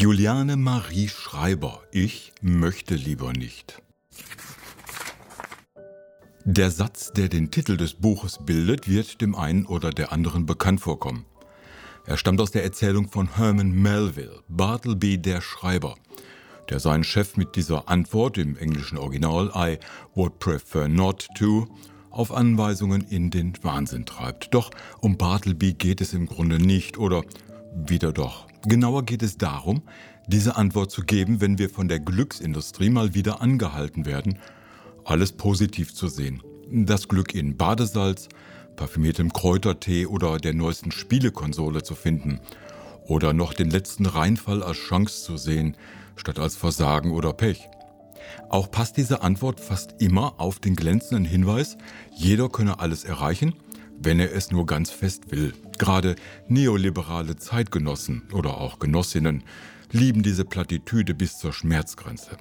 Juliane Marie Schreiber, ich möchte lieber nicht. Der Satz, der den Titel des Buches bildet, wird dem einen oder der anderen bekannt vorkommen. Er stammt aus der Erzählung von Herman Melville, Bartleby der Schreiber, der seinen Chef mit dieser Antwort im englischen Original I would prefer not to auf Anweisungen in den Wahnsinn treibt. Doch um Bartleby geht es im Grunde nicht oder wieder doch. Genauer geht es darum, diese Antwort zu geben, wenn wir von der Glücksindustrie mal wieder angehalten werden, alles positiv zu sehen. Das Glück in Badesalz, parfümiertem Kräutertee oder der neuesten Spielekonsole zu finden. Oder noch den letzten Reinfall als Chance zu sehen, statt als Versagen oder Pech. Auch passt diese Antwort fast immer auf den glänzenden Hinweis, jeder könne alles erreichen, wenn er es nur ganz fest will. Gerade neoliberale Zeitgenossen oder auch Genossinnen lieben diese Plattitüde bis zur Schmerzgrenze.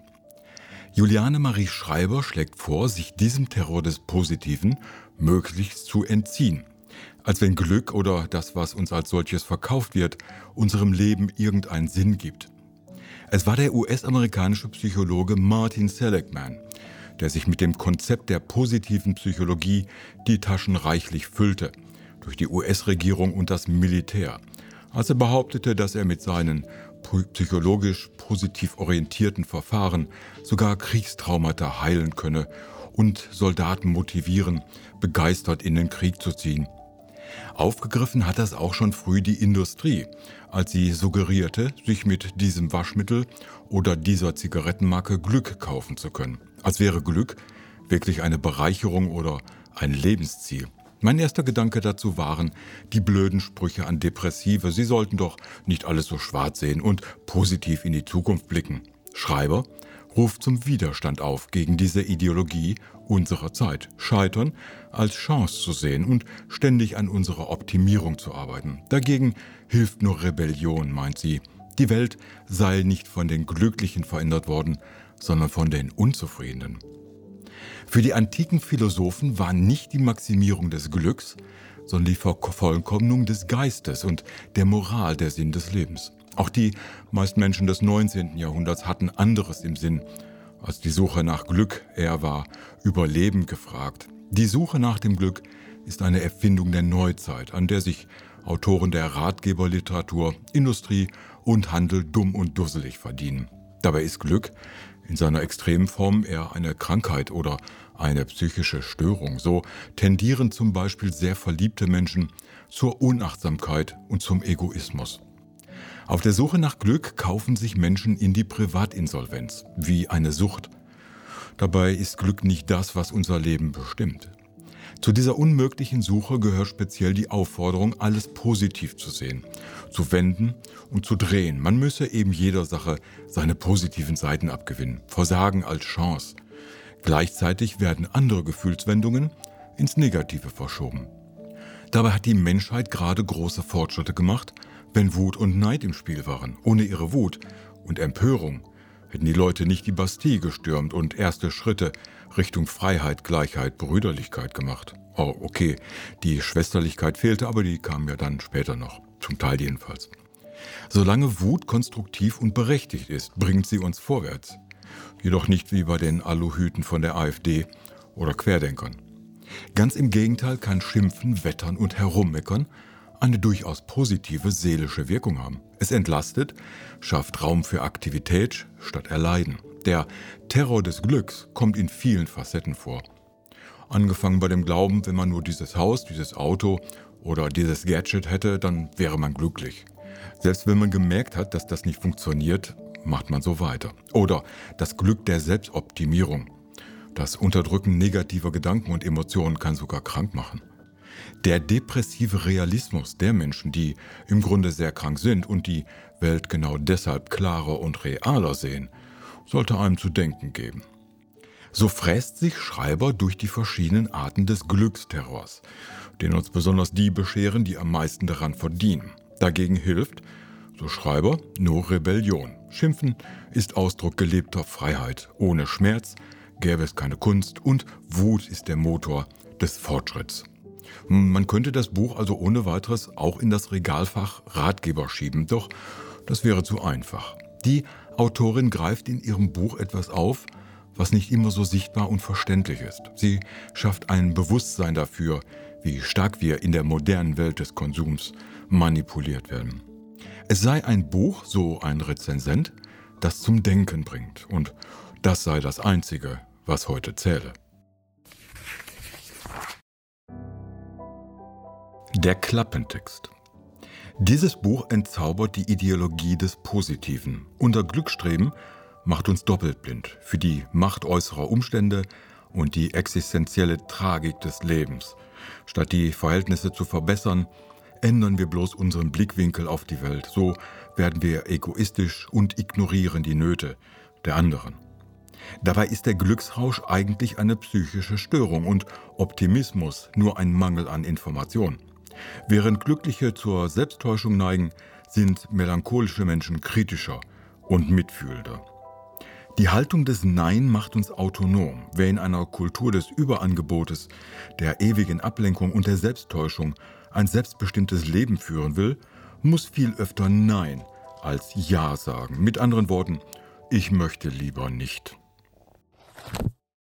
Juliane Marie Schreiber schlägt vor, sich diesem Terror des Positiven möglichst zu entziehen. Als wenn Glück oder das, was uns als solches verkauft wird, unserem Leben irgendeinen Sinn gibt. Es war der US-amerikanische Psychologe Martin Seligman, der sich mit dem Konzept der positiven Psychologie die Taschen reichlich füllte – durch die US-Regierung und das Militär, als er behauptete, dass er mit seinen psychologisch positiv orientierten Verfahren sogar Kriegstraumata heilen könne und Soldaten motivieren, begeistert in den Krieg zu ziehen. Aufgegriffen hat das auch schon früh die Industrie, als sie suggerierte, sich mit diesem Waschmittel oder dieser Zigarettenmarke Glück kaufen zu können. Als wäre Glück wirklich eine Bereicherung oder ein Lebensziel. Mein erster Gedanke dazu waren die blöden Sprüche an Depressive. Sie sollten doch nicht alles so schwarz sehen und positiv in die Zukunft blicken. Schreiber ruft zum Widerstand auf gegen diese Ideologie unserer Zeit. Scheitern als Chance zu sehen und ständig an unserer Optimierung zu arbeiten. Dagegen hilft nur Rebellion, meint sie. Die Welt sei nicht von den Glücklichen verändert worden, sondern von den Unzufriedenen. Für die antiken Philosophen war nicht die Maximierung des Glücks, sondern die Vervollkommnung des Geistes und der Moral der Sinn des Lebens. Auch die meisten Menschen des 19. Jahrhunderts hatten anderes im Sinn als die Suche nach Glück. Er war Überleben gefragt. Die Suche nach dem Glück ist eine Erfindung der Neuzeit, an der sich Autoren der Ratgeberliteratur, Industrie und Handel dumm und dusselig verdienen. Dabei ist Glück in seiner extremen Form eher eine Krankheit oder eine psychische Störung. So tendieren zum Beispiel sehr verliebte Menschen zur Unachtsamkeit und zum Egoismus. Auf der Suche nach Glück kaufen sich Menschen in die Privatinsolvenz, wie eine Sucht. Dabei ist Glück nicht das, was unser Leben bestimmt. Zu dieser unmöglichen Suche gehört speziell die Aufforderung, alles positiv zu sehen, zu wenden und zu drehen. Man müsse eben jeder Sache seine positiven Seiten abgewinnen, Versagen als Chance. Gleichzeitig werden andere Gefühlswendungen ins Negative verschoben. Dabei hat die Menschheit gerade große Fortschritte gemacht, wenn Wut und Neid im Spiel waren. Ohne ihre Wut und Empörung hätten die Leute nicht die Bastille gestürmt und erste Schritte Richtung Freiheit, Gleichheit, Brüderlichkeit gemacht. Oh, okay, die Schwesterlichkeit fehlte, aber die kam ja dann später noch, zum Teil jedenfalls. Solange Wut konstruktiv und berechtigt ist, bringt sie uns vorwärts. Jedoch nicht wie bei den Aluhüten von der AfD oder Querdenkern. Ganz im Gegenteil kann Schimpfen, Wettern und Herummeckern eine durchaus positive seelische Wirkung haben. Es entlastet, schafft Raum für Aktivität statt Erleiden. Der Terror des Glücks kommt in vielen Facetten vor. Angefangen bei dem Glauben, wenn man nur dieses Haus, dieses Auto oder dieses Gadget hätte, dann wäre man glücklich. Selbst wenn man gemerkt hat, dass das nicht funktioniert, macht man so weiter. Oder das Glück der Selbstoptimierung. Das Unterdrücken negativer Gedanken und Emotionen kann sogar krank machen. Der depressive Realismus der Menschen, die im Grunde sehr krank sind und die Welt genau deshalb klarer und realer sehen, sollte einem zu denken geben. So fräst sich Schreiber durch die verschiedenen Arten des Glücksterrors, den uns besonders die bescheren, die am meisten daran verdienen. Dagegen hilft, so Schreiber, nur Rebellion. Schimpfen ist Ausdruck gelebter Freiheit. Ohne Schmerz gäbe es keine Kunst und Wut ist der Motor des Fortschritts. Man könnte das Buch also ohne weiteres auch in das Regalfach Ratgeber schieben, doch das wäre zu einfach. Die Autorin greift in ihrem Buch etwas auf, was nicht immer so sichtbar und verständlich ist. Sie schafft ein Bewusstsein dafür, wie stark wir in der modernen Welt des Konsums manipuliert werden. Es sei ein Buch, so ein Rezensent, das zum Denken bringt. Und das sei das Einzige, was heute zähle. Der Klappentext. Dieses Buch entzaubert die Ideologie des Positiven. Unser Glückstreben macht uns doppelt blind für die Macht äußerer Umstände und die existenzielle Tragik des Lebens. Statt die Verhältnisse zu verbessern, ändern wir bloß unseren Blickwinkel auf die Welt. So werden wir egoistisch und ignorieren die Nöte der anderen. Dabei ist der Glücksrausch eigentlich eine psychische Störung und Optimismus nur ein Mangel an Information. Während Glückliche zur Selbsttäuschung neigen, sind melancholische Menschen kritischer und mitfühlender. Die Haltung des Nein macht uns autonom. Wer in einer Kultur des Überangebotes, der ewigen Ablenkung und der Selbsttäuschung ein selbstbestimmtes Leben führen will, muss viel öfter Nein als Ja sagen. Mit anderen Worten, ich möchte lieber nicht.